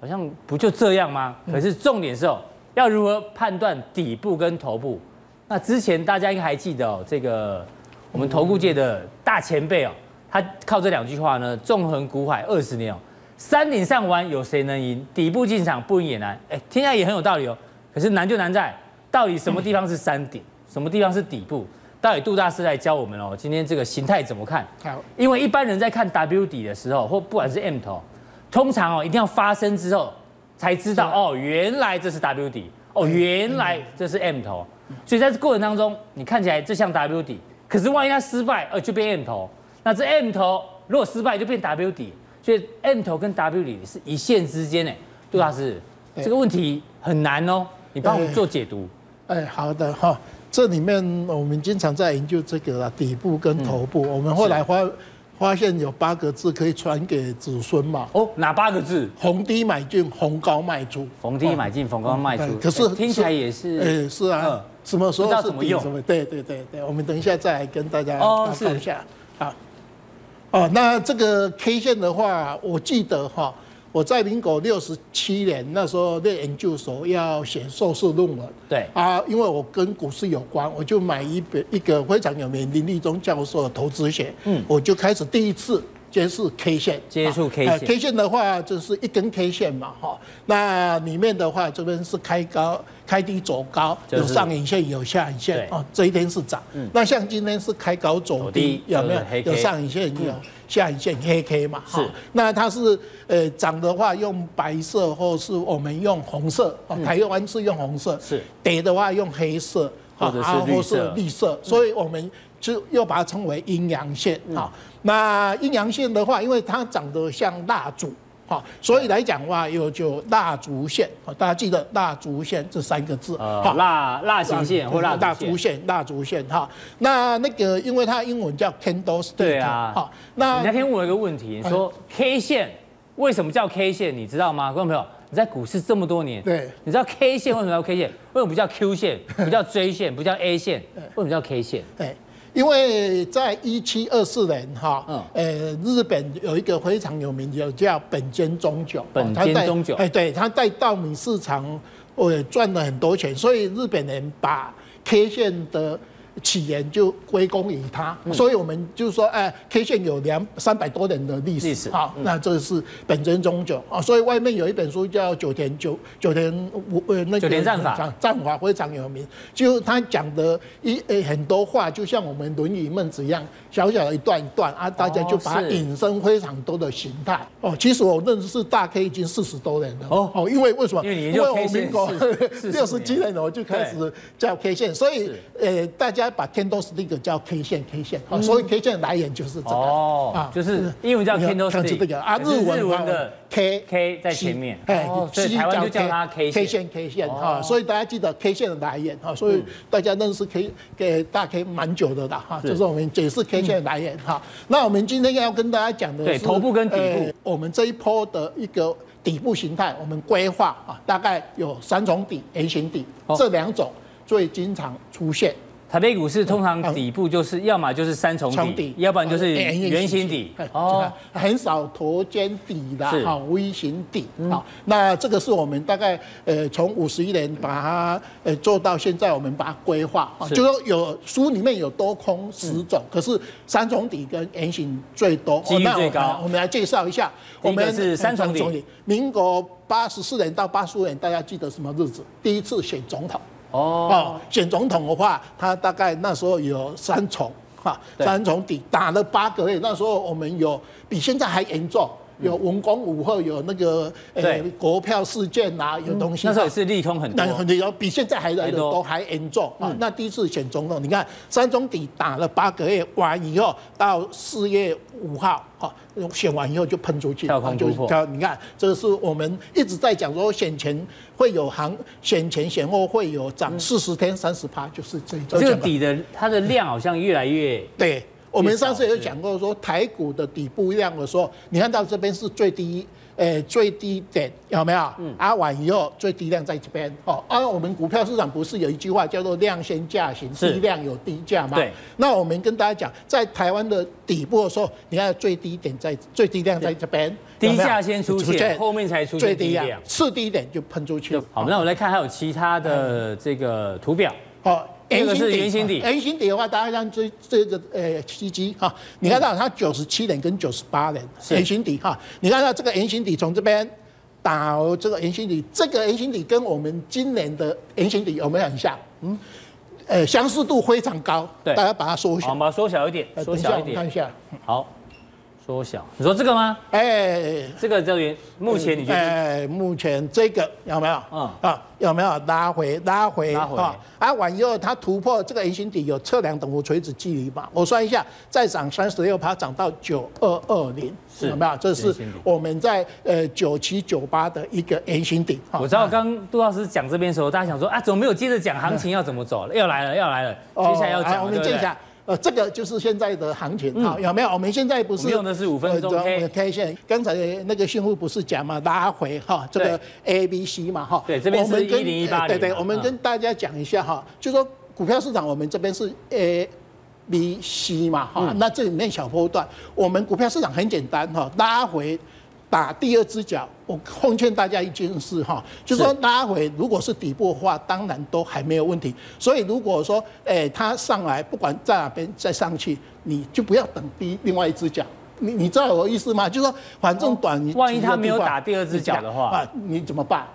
好像不就这样吗？可是重点是哦，要如何判断底部跟头部？那之前大家应该还记得哦，这个我们投顾界的大前辈哦，他靠这两句话呢，纵横股海二十年哦，山顶上玩有谁能赢？底部进场不赢也难。哎，听起来也很有道理哦。可是难就难在，到底什么地方是山顶？什么地方是底部？到底杜大师来教我们哦。今天这个形态怎么看？好，因为一般人在看 W 底的时候，或不管是 M 头，通常哦一定要发生之后才知道哦，原来这是 W 底，哦，原来这是 M 头。所以在这过程当中，你看起来这像 W 底，可是万一它失败，呃，就变 M 头。那这 M 头如果失败，就变 W 底。所以 M 头跟 W 底是一线之间呢。杜大师，这个问题很难哦，你帮我们做解读。哎，好的哈。这里面我们经常在研究这个啦，底部跟头部。我们后来发发现有八个字可以传给子孙嘛？哦，哪八个字？逢低买进，逢高卖出。逢低买进，逢高卖出。可是听起来也是，哎，是啊，什么时候是怎么用？对对对对，我们等一下再来跟大家报告一下。好，哦，那这个 K 线的话，我记得哈。我在民国六十七年那时候，念研究所要写硕士论文。对啊，因为我跟股市有关，我就买一本一个非常有名林立中教授的投资学。嗯，我就开始第一次接触 K 线。接触 K 线。K 线的话，就是一根 K 线嘛，哈。那里面的话，这边是开高、开低走高，有上影线，有下影线。哦，这一天是涨。嗯。那像今天是开高走低，有没有？有上影线，有。下影线黑 K 嘛，是，那它是呃涨的话用白色，或是我们用红色，台湾是用红色，是跌的话用黑色，或者是绿色，绿色，所以我们就又把它称为阴阳线啊。那阴阳线的话，因为它长得像蜡烛。好，所以来讲的话，有就蜡烛线，大家记得蜡烛线这三个字。好，蜡蜡形线或蜡烛线，蜡烛线哈。那那个，因为它英文叫 candlestick。对啊。好，那你那天问我一个问题，你说 K 线为什么叫 K 线？你知道吗？观众朋友，你在股市这么多年，对，你知道 K 线为什么叫 K 线？为什么不叫 Q 线？不叫 J 线？不叫 A 线？为什么叫 K 线？对。因为在一七二四年哈，呃，日本有一个非常有名的叫本间忠久，本间忠久，哎，对，他在稻米市场，呃，赚了很多钱，所以日本人把 K 线的。起源就归功于他，所以我们就是说，哎，K 线有两三百多年的历史。好，那这是本真中久啊，所以外面有一本书叫九田九九田五呃那个九田战法。战法非常有名，就他讲的一呃很多话，就像我们《论语》《孟子》一样，小小的一段一段啊，大家就把它引申非常多的形态。哦。其实我认识大 K 已经四十多年了。哦。哦，因为为什么？因为你就 K 线六十几年了，我就开始叫 K 线，所以呃大家。把 candlestick 叫 K 线，K 线，好，所以 K 线的来源就是这个，哦，啊，就是英文叫 candlestick 啊，日文的 K K 在前面，哎，所以台湾就叫它 K 线，K 线，哈，所以大家记得 K 线的来源，哈，所以大家认识 K 给大 K 蛮久的啦，哈，就是我们解释 K 线的来源，哈，那我们今天要跟大家讲的是，对，头部跟底部，我们这一波的一个底部形态，我们规划啊，大概有三种底，A 型底，这两种最经常出现。台北股市通常底部就是要么就是三重底，要不然就是圆形底。哦，很少头肩底的，好 V 型底。好，那这个是我们大概呃从五十一年把它呃做到现在，我们把它规划。就说有书里面有多空十种，可是三重底跟圆形最多，几率最高。我们来介绍一下，我们是三重底。民国八十四年到八十五年，大家记得什么日子？第一次选总统。哦，选总统的话，他大概那时候有三重，哈，三重底打了八个月，那时候我们有比现在还严重。有文攻武后，有那个呃国票事件啊，有东西。那时候也是利空很多，很多，比现在还来的都还严重啊。那第一次选总统，你看三中底打了八个月完以后，到四月五号，哈，选完以后就喷出去，跳空突破。你看，这个是我们一直在讲说，选前会有行，选前选后会有涨四十天三十趴，就是这这个底的它的量好像越来越对。我们上次也有讲过，说台股的底部量的时候，你看到这边是最低，诶最低点有没有？嗯。啊完以后最低量在这边哦。啊，我们股票市场不是有一句话叫做量先价行，低量有低价吗？对。那我们跟大家讲，在台湾的底部的时候，你看最低点在最低量在这边，低价先出现，后面才出现最低量，次低点就喷出去。好，那我们来看还有其他的这个图表。好。圆形底，圆形底的话，大家像这这个呃七七哈，你看到它九十七年跟九十八年圆形底哈，你看到这个圆形底从这边打这个圆形底，这个圆形底跟我们今年的圆形底有没有很像？嗯，呃，相似度非常高。对，大家把它缩小，好，把它缩小一点，缩小一点，看一下，好。缩小，你说这个吗？哎、欸，这个这边目前你觉得？哎、欸，目前这个有没有？嗯啊，有没有拉回？拉回啊！啊，啊完以后它突破这个圆形底，有测量等幅垂直距离吧？我算一下，再涨三十六趴，涨到九二二零，是有没有？这是我们在呃九七九八的一个圆形底。我知道刚杜老师讲这边的时候，大家想说啊，怎么没有接着讲行情要怎么走？要来了，要来了，接下来要讲、哦。我们接一下。呃，这个就是现在的行情哈，有没有？我们现在不是用的是五分钟 K K 线，刚才那个新富不是讲嘛，拉回哈，这个 A B C 嘛哈。对，这边是一零一八零。对对，我们跟大家讲一下哈，就说股票市场我们这边是 A B C 嘛哈，那这里面小波段，我们股票市场很简单哈，拉回。打第二只脚，我奉劝大家一件事哈，就是说拉回，如果是底部的话，当然都还没有问题。所以如果说，哎，它上来，不管在哪边再上去，你就不要等第另外一只脚。你你知道我的意思吗？就是说，反正短，万一他没有打第二只脚的话，啊，你怎么办？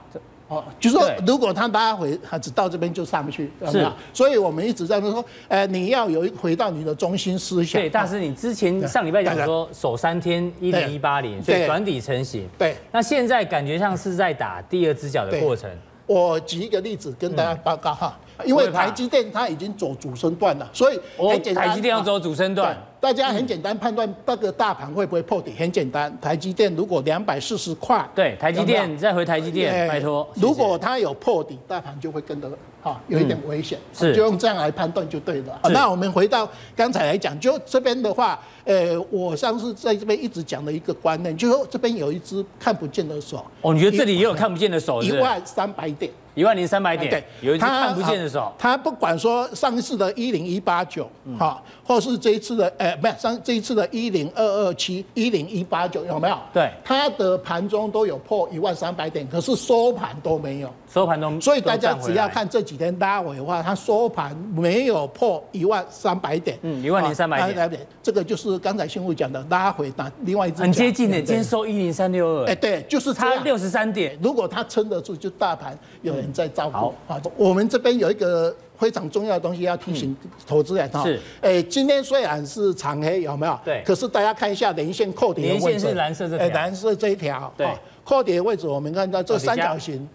哦，就是说，如果他拉回，他只到这边就上不去，是吧？所以我们一直在说，呃，你要有回到你的中心思想。对，大师，你之前上礼拜讲说守三天一零一八零，所以转底成型。对。那现在感觉像是在打第二只脚的过程。我举一个例子跟大家报告哈，因为台积电它已经走主升段了，所以很简单。台积电要走主升段。大家很简单判断那个大盘会不会破底，很简单。台积电如果两百四十块，对，台积电再回台积电，拜托。如果它有破底，大盘就会跟着哈，有一点危险，是就用这样来判断就对了。那我们回到刚才来讲，就这边的话，呃，我上次在这边一直讲的一个观念，就是说这边有一只看不见的手。哦，你觉得这里也有看不见的手？一万三百点，一万零三百点，对，有一只看不见的手。他不管说上一次的一零一八九，哈，或是这一次的，呃，不是上这一次。的一零二二七一零一八九有没有？对，它的盘中都有破一万三百点，可是收盘都没有。收盘都，所以大家只要看这几天拉尾的话，它收盘没有破一万三百点。嗯，一万零三百点。这个就是刚才新闻讲的拉回，那另外一只很接近的，今天收一零三六二。哎，对，就是差六十三点。如果它撑得住，就大盘有人在照顾。好，我们这边有一个。非常重要的东西要提醒投资人哈，是，哎，今天虽然是长黑，有没有？对。可是大家看一下连线扣底的位置，连线是蓝色这条，蓝色这一条，对。扣底的位置，我们看到这三角形，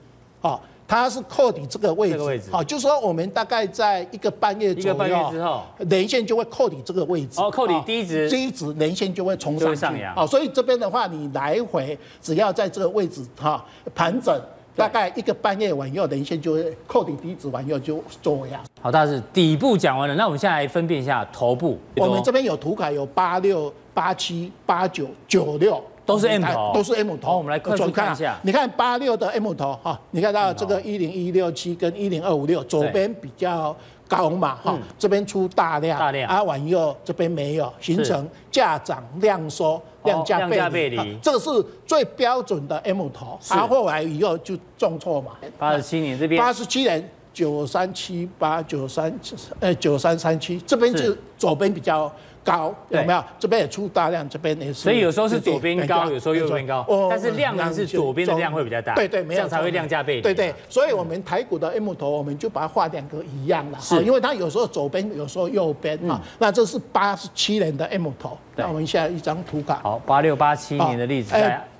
哦，它是扣底这个位置，好，就是说我们大概在一个半月左右，一个半月之后，连线就会扣底这个位置。哦，扣底低值，低值连线就会冲上上扬，好，所以这边的话，你来回只要在这个位置哈盘整。大概一个半月完以后，连线就会扣底低值完以后就做样。好，大师，底部讲完了，那我们现在来分辨一下头部。我们这边有图卡，有八六、八七、八九、九六，都是 M 头，都是 M 头。我们来快速看一下。你看八六的 M 头哈，你看到这个一零一六七跟一零二五六，左边比较高嘛哈，这边出大量，大量。啊完以后这边没有，形成价涨量缩。量价背离，这个是最标准的 M 头，啊后后来以后就重挫嘛。八十七年这边，八十七年九三七八九三，呃九三三七这边就左边比较高，有没有？这边也出大量，这边也是。所以有时候是左边高，有时候右边高。但是量呢是左边的量会比较大。对对，这样才会量价背离。对对，所以我们台股的 M 头，我们就把它画两个一样的，是，因为它有时候左边，有时候右边啊。那这是八十七年的 M 头。那我们现在一张图卡。好，八六八七年的例子。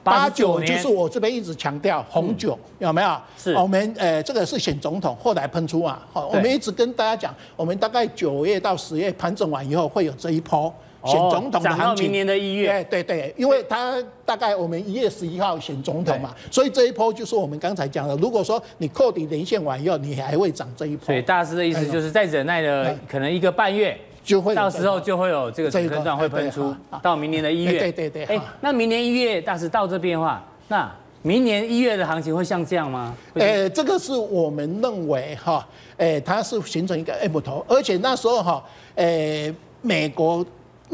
哎，八九就是我这边一直强调红酒有没有？是。我们呃这个是选总统，后来喷出啊。好，我们一直跟大家讲，我们大概九月到十月盘整完以后会有这一波选总统的行情。到明年的一月。对对对，因为他大概我们一月十一号选总统嘛，所以这一波就是我们刚才讲的，如果说你扣底连线完以后，你还会涨这一波。所以大师的意思就是在忍耐了可能一个半月。就会到时候就会有这个主升段会喷出，到明年的一月。对对对。哎，那明年一月，大师到这边的话，那明年一月的行情会像这样吗？哎，这个是我们认为哈，哎，它是形成一个 M 头，而且那时候哈，哎，美国。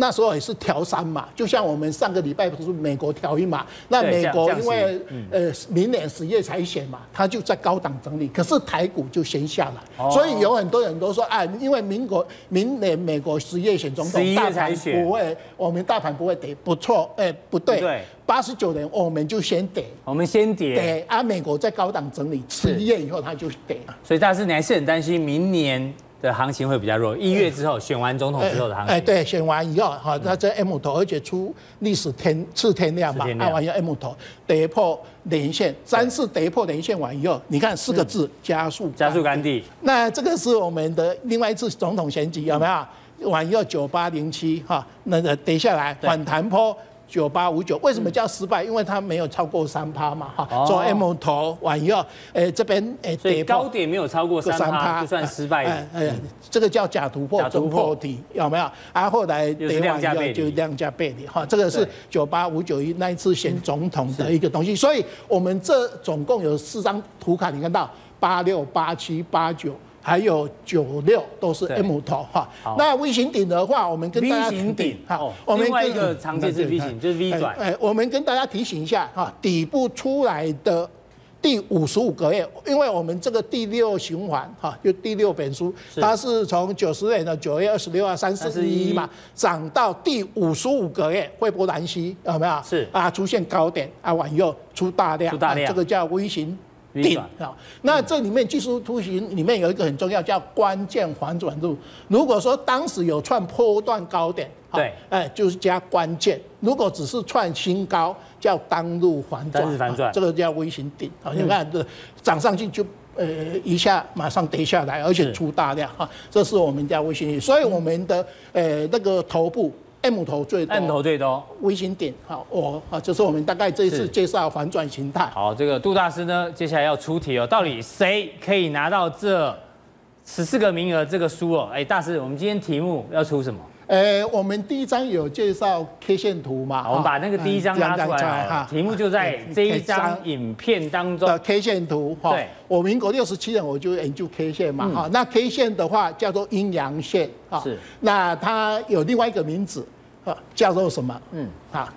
那时候也是调三嘛，就像我们上个礼拜不是美国调一码，那美国因为呃明年十月才选嘛，它就在高档整理，可是台股就先下来，所以有很多人都说啊，因为民国明年美国十月选总统，大盘不会，我们大盘不会跌，不错，哎不对，八十九年我们就先跌，我们先跌，对啊，美国在高档整理，十月以后它就跌，所以大师你还是很担心明年。的行情会比较弱，一月之后选完总统之后的行情。哎，对，选完以后，哈，它这 M 头，而且出历史天次天量嘛，按完要 M 头跌破连线，三次跌破连线完以后，你看四个字加速，加速干地。那这个是我们的另外一次总统选举有没有？完以后九八零七哈，那个跌下来反弹波九八五九，为什么叫失败？因为它没有超过三趴嘛，哈、哦，做 M 头完以后，哎，这边哎，所以高点没有超过三趴就算失败。哎哎，这个叫假突破，突破体有没有？啊，后来跌完以后就量价背离，哈，这个是九八五九一那一次选总统的一个东西。所以我们这总共有四张图卡，你看到八六八七八九。还有九六都是 M 头哈，那 V 型顶的话，我们跟大家 V 型顶哈，我们另外一个常见是 V 型，就是 V 转。哎，我们跟大家提醒一下哈，底部出来的第五十五个月，因为我们这个第六循环哈，就第六本书，它是从九十年的九月二十六啊三四一嘛，涨到第五十五个月，惠波兰西有没有？是。啊，出现高点啊，往右出大量，出大量，这个叫微型。顶啊，那这里面技术图形里面有一个很重要，叫关键反转度。如果说当时有创波段高点，对，哎，就是加关键。如果只是创新高，叫当路反转，这个叫微型顶。好，你看这涨上去就呃一下马上跌下来，而且出大量哈，这是我们叫微型顶。所以我们的呃那个头部。M 头最多，M 头最多，微型点，好，我啊，就是我们大概这一次介绍反转形态。好，这个杜大师呢，接下来要出题哦，到底谁可以拿到这十四个名额这个书哦？哎，大师，我们今天题目要出什么？呃，我们第一张有介绍 K 线图嘛？我们把那个第一张拿出来哈，题目就在这一张影片当中的 K 线图。对，我民国六十七年我就研究 K 线嘛，哈，那 K 线的话叫做阴阳线啊，是，那它有另外一个名字。叫做什么？嗯，啊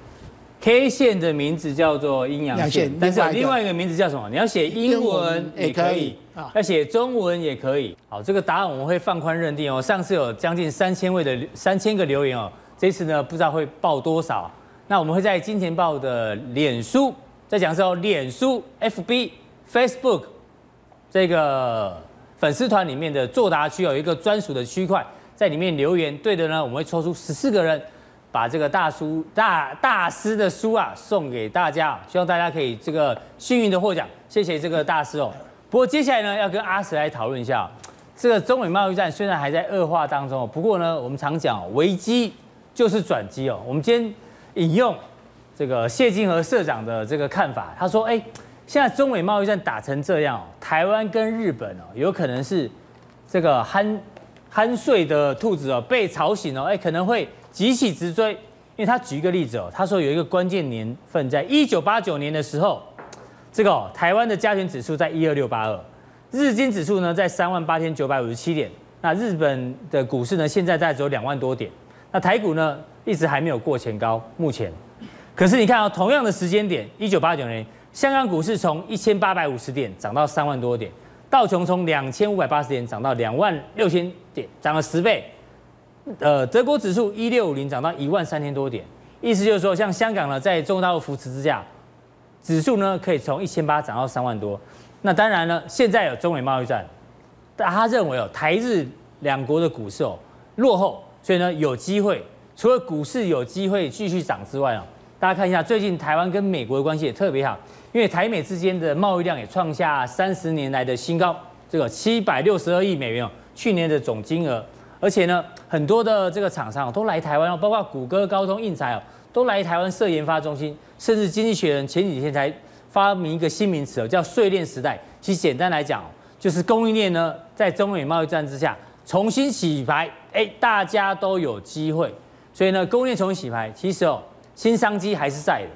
，K 线的名字叫做阴阳线，线但是另外一个名字叫什么？你要写英文也可以，要写中文也可以。好，这个答案我们会放宽认定哦。上次有将近三千位的三千个留言哦，这次呢不知道会报多少。那我们会在金钱豹的脸书，再讲的时候，脸书、FB、Facebook 这个粉丝团里面的作答区有一个专属的区块，在里面留言对的呢，我们会抽出十四个人。把这个大书大大师的书啊送给大家，希望大家可以这个幸运的获奖，谢谢这个大师哦。不过接下来呢，要跟阿石来讨论一下，这个中美贸易战虽然还在恶化当中，不过呢，我们常讲危机就是转机哦。我们今天引用这个谢金河社长的这个看法，他说：哎，现在中美贸易战打成这样，台湾跟日本哦，有可能是这个酣酣睡的兔子哦被吵醒哦，哎，可能会。急起直追，因为他举一个例子哦，他说有一个关键年份，在一九八九年的时候，这个、台湾的加权指数在一二六八二，日经指数呢在三万八千九百五十七点，那日本的股市呢现在大概只有两万多点，那台股呢一直还没有过前高，目前，可是你看哦，同样的时间点，一九八九年，香港股市从一千八百五十点涨到三万多点，道琼从两千五百八十点涨到两万六千点，涨了十倍。呃，德国指数一六五零涨到一万三千多点，意思就是说，像香港呢，在中国大陆扶持之下，指数呢可以从一千八涨到三万多。那当然了，现在有中美贸易战，但他认为哦，台日两国的股市哦落后，所以呢有机会，除了股市有机会继续涨之外哦，大家看一下最近台湾跟美国的关系也特别好，因为台美之间的贸易量也创下三十年来的新高，这个七百六十二亿美元哦，去年的总金额。而且呢，很多的这个厂商都来台湾哦，包括谷歌、高通、印材哦，都来台湾设研发中心。甚至《经济学人》前几天才发明一个新名词哦，叫“碎链时代”。其实简单来讲，就是供应链呢，在中美贸易战之下重新洗牌，哎，大家都有机会。所以呢，供应链重新洗牌，其实哦，新商机还是在的。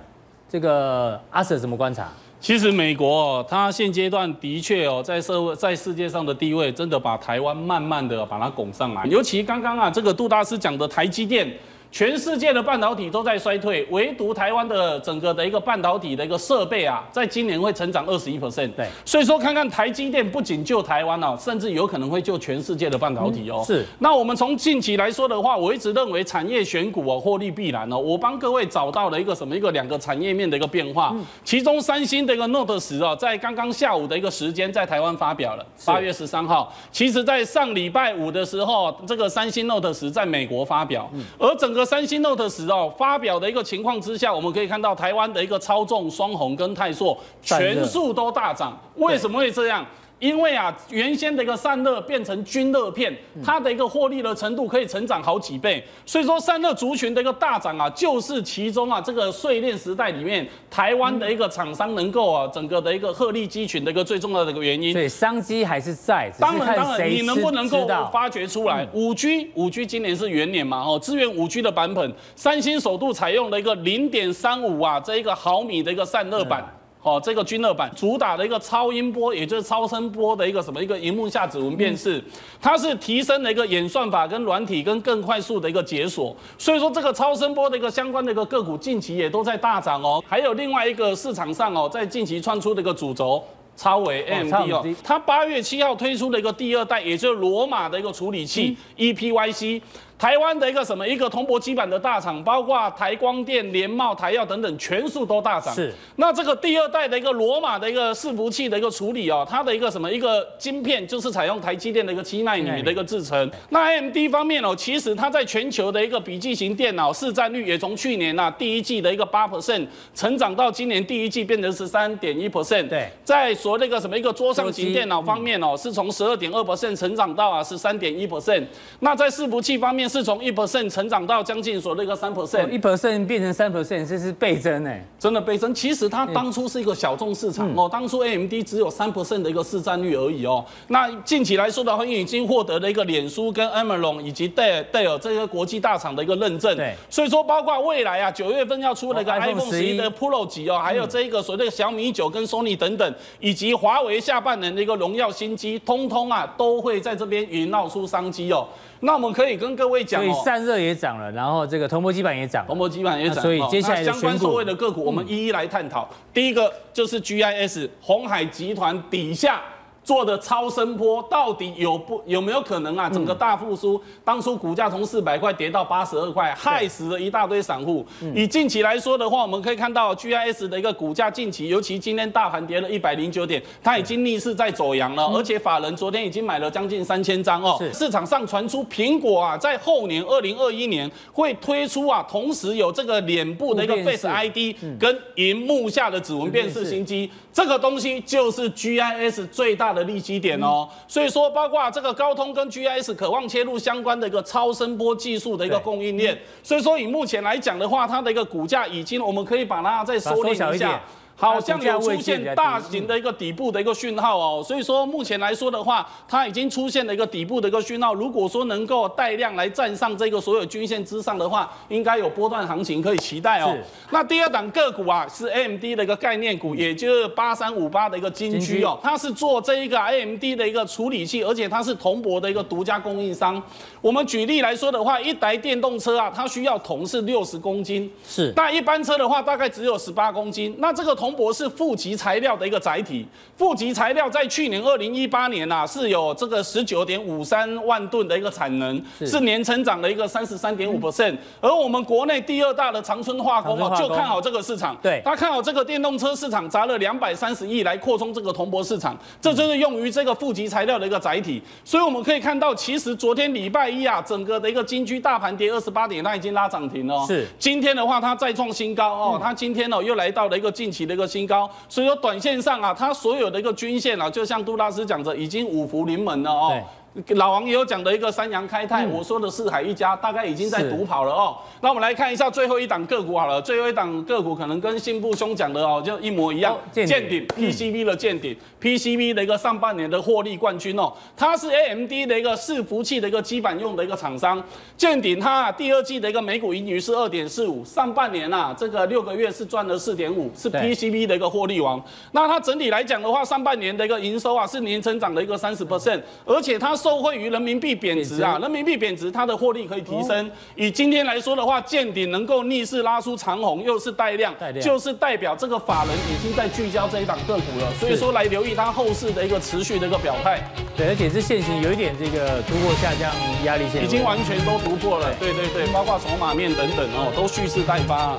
这个阿 Sir 怎么观察？其实美国，它现阶段的确哦，在社会在世界上的地位，真的把台湾慢慢的把它拱上来。尤其刚刚啊，这个杜大师讲的台积电。全世界的半导体都在衰退，唯独台湾的整个的一个半导体的一个设备啊，在今年会成长二十一 percent。对，所以说看看台积电不仅救台湾哦，甚至有可能会救全世界的半导体哦。是。那我们从近期来说的话，我一直认为产业选股哦，获利必然哦。我帮各位找到了一个什么一个两个产业面的一个变化，其中三星的一个 Note 十哦，在刚刚下午的一个时间在台湾发表了，八月十三号。其实，在上礼拜五的时候，这个三星 Note 十在美国发表，而整个。三星 Note 十哦发表的一个情况之下，我们可以看到台湾的一个超重双红跟泰硕全数都大涨。为什么会这样？因为啊，原先的一个散热变成均热片，它的一个获利的程度可以成长好几倍。所以说散热族群的一个大涨啊，就是其中啊这个碎链时代里面台湾的一个厂商能够啊整个的一个鹤立鸡群的一个最重要的一个原因。对，商机还是在。当然当然，你能不能够发掘出来？五 G 五 G 今年是元年嘛，哦，支援五 G 的版本，三星首度采用了一个零点三五啊这一个毫米的一个散热板。哦，这个均热板主打的一个超音波，也就是超声波的一个什么一个荧幕下指纹辨识，它是提升了一个演算法跟软体跟更快速的一个解锁，所以说这个超声波的一个相关的一个个股近期也都在大涨哦。还有另外一个市场上哦，在近期窜出的一个主轴，超微 AMD 哦，它八月七号推出了一个第二代，也就是罗马的一个处理器 EPYC。台湾的一个什么一个铜箔基板的大厂，包括台光电、联茂、台药等等，全数都大涨。是。那这个第二代的一个罗马的一个伺服器的一个处理哦，它的一个什么一个晶片，就是采用台积电的一个七纳米的一个制程。那 AMD 方面哦，其实它在全球的一个笔记型电脑市占率也从去年呐、啊、第一季的一个八 percent 成长到今年第一季变成十三点一 percent。对。在说那个什么一个桌上型电脑方面哦，是从十二点二 percent 成长到啊十三点一 percent。那在伺服器方面。是从一 percent 成长到将近所那个三 percent，一 percent 变成三 percent，这是倍增哎，真的倍增。其实它当初是一个小众市场哦，当初 AMD 只有三 percent 的一个市占率而已哦。那近期来说的话，已经获得了一个脸书跟 Amazon 以及戴尔戴尔这些国际大厂的一个认证。对，所以说包括未来啊，九月份要出了一个 iPhone 十一的 Pro 级哦，还有这一个所谓的小米九跟 Sony 等等，以及华为下半年的一个荣耀新机，通通啊都会在这边引闹出商机哦。那我们可以跟各位讲、哦，所以散热也涨了，然后这个铜箔基板也涨，铜箔基板也涨，所以接下来相关所谓的个股，我们一一来探讨。嗯、第一个就是 GIS 红海集团底下。做的超声波到底有不有没有可能啊？整个大复苏，当初股价从四百块跌到八十二块，害死了一大堆散户。以近期来说的话，我们可以看到 GIS 的一个股价近期，尤其今天大盘跌了一百零九点，它已经逆势在走阳了，而且法人昨天已经买了将近三千张哦。市场上传出苹果啊，在后年二零二一年会推出啊，同时有这个脸部的一个 Face ID 跟荧幕下的指纹辨识新机，这个东西就是 GIS 最大的利基点哦，所以说包括这个高通跟 GIS 渴望切入相关的一个超声波技术的一个供应链，所以说以目前来讲的话，它的一个股价已经我们可以把它再收敛一下。好像有出现大型的一个底部的一个讯号哦，所以说目前来说的话，它已经出现了一个底部的一个讯号。如果说能够带量来站上这个所有均线之上的话，应该有波段行情可以期待哦。那第二档个股啊，是 AMD 的一个概念股，也就是八三五八的一个金居哦，它是做这一个 AMD 的一个处理器，而且它是铜箔的一个独家供应商。我们举例来说的话，一台电动车啊，它需要铜是六十公斤，是，那一般车的话大概只有十八公斤，那这个铜。铜箔是负极材料的一个载体，负极材料在去年二零一八年呐是有这个十九点五三万吨的一个产能，是年成长的一个三十三点五 percent。而我们国内第二大的长春化工就看好这个市场，对，他看好这个电动车市场，砸了两百三十亿来扩充这个铜箔市场，这就是用于这个负极材料的一个载体。所以我们可以看到，其实昨天礼拜一啊，整个的一个金居大盘跌二十八点，它已经拉涨停了。是，今天的话它再创新高哦，它今天哦又来到了一个近期的一个新高，所以说短线上啊，它所有的一个均线啊，就像杜拉斯讲的，已经五福临门了哦。老王也有讲的一个三阳开泰，我说的四海一家，大概已经在独跑了哦。那我们来看一下最后一档个股好了，最后一档个股可能跟信部兄讲的哦，就一模一样。见顶 PCB 的见顶 PCB 的一个上半年的获利冠军哦，它是 AMD 的一个伺服器的一个基板用的一个厂商。见顶它第二季的一个每股盈余是二点四五，上半年啊这个六个月是赚了四点五，是 PCB 的一个获利王。那它整体来讲的话，上半年的一个营收啊是年成长的一个三十 percent，而且它。受惠于人民币贬值啊，人民币贬值，它的获利可以提升。以今天来说的话，见顶能够逆势拉出长红，又是带量，就是代表这个法人已经在聚焦这一档个股了。所以说，来留意它后市的一个持续的一个表态。对，而且是线型有一点这个突破下降压力线，已经完全都突破了。对对对，包括筹码面等等哦，都蓄势待发。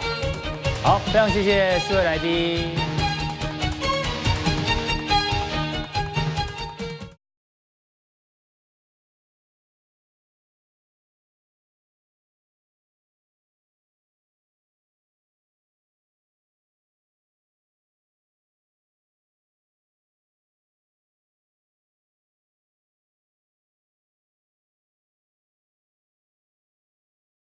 好，非常谢谢四位来宾。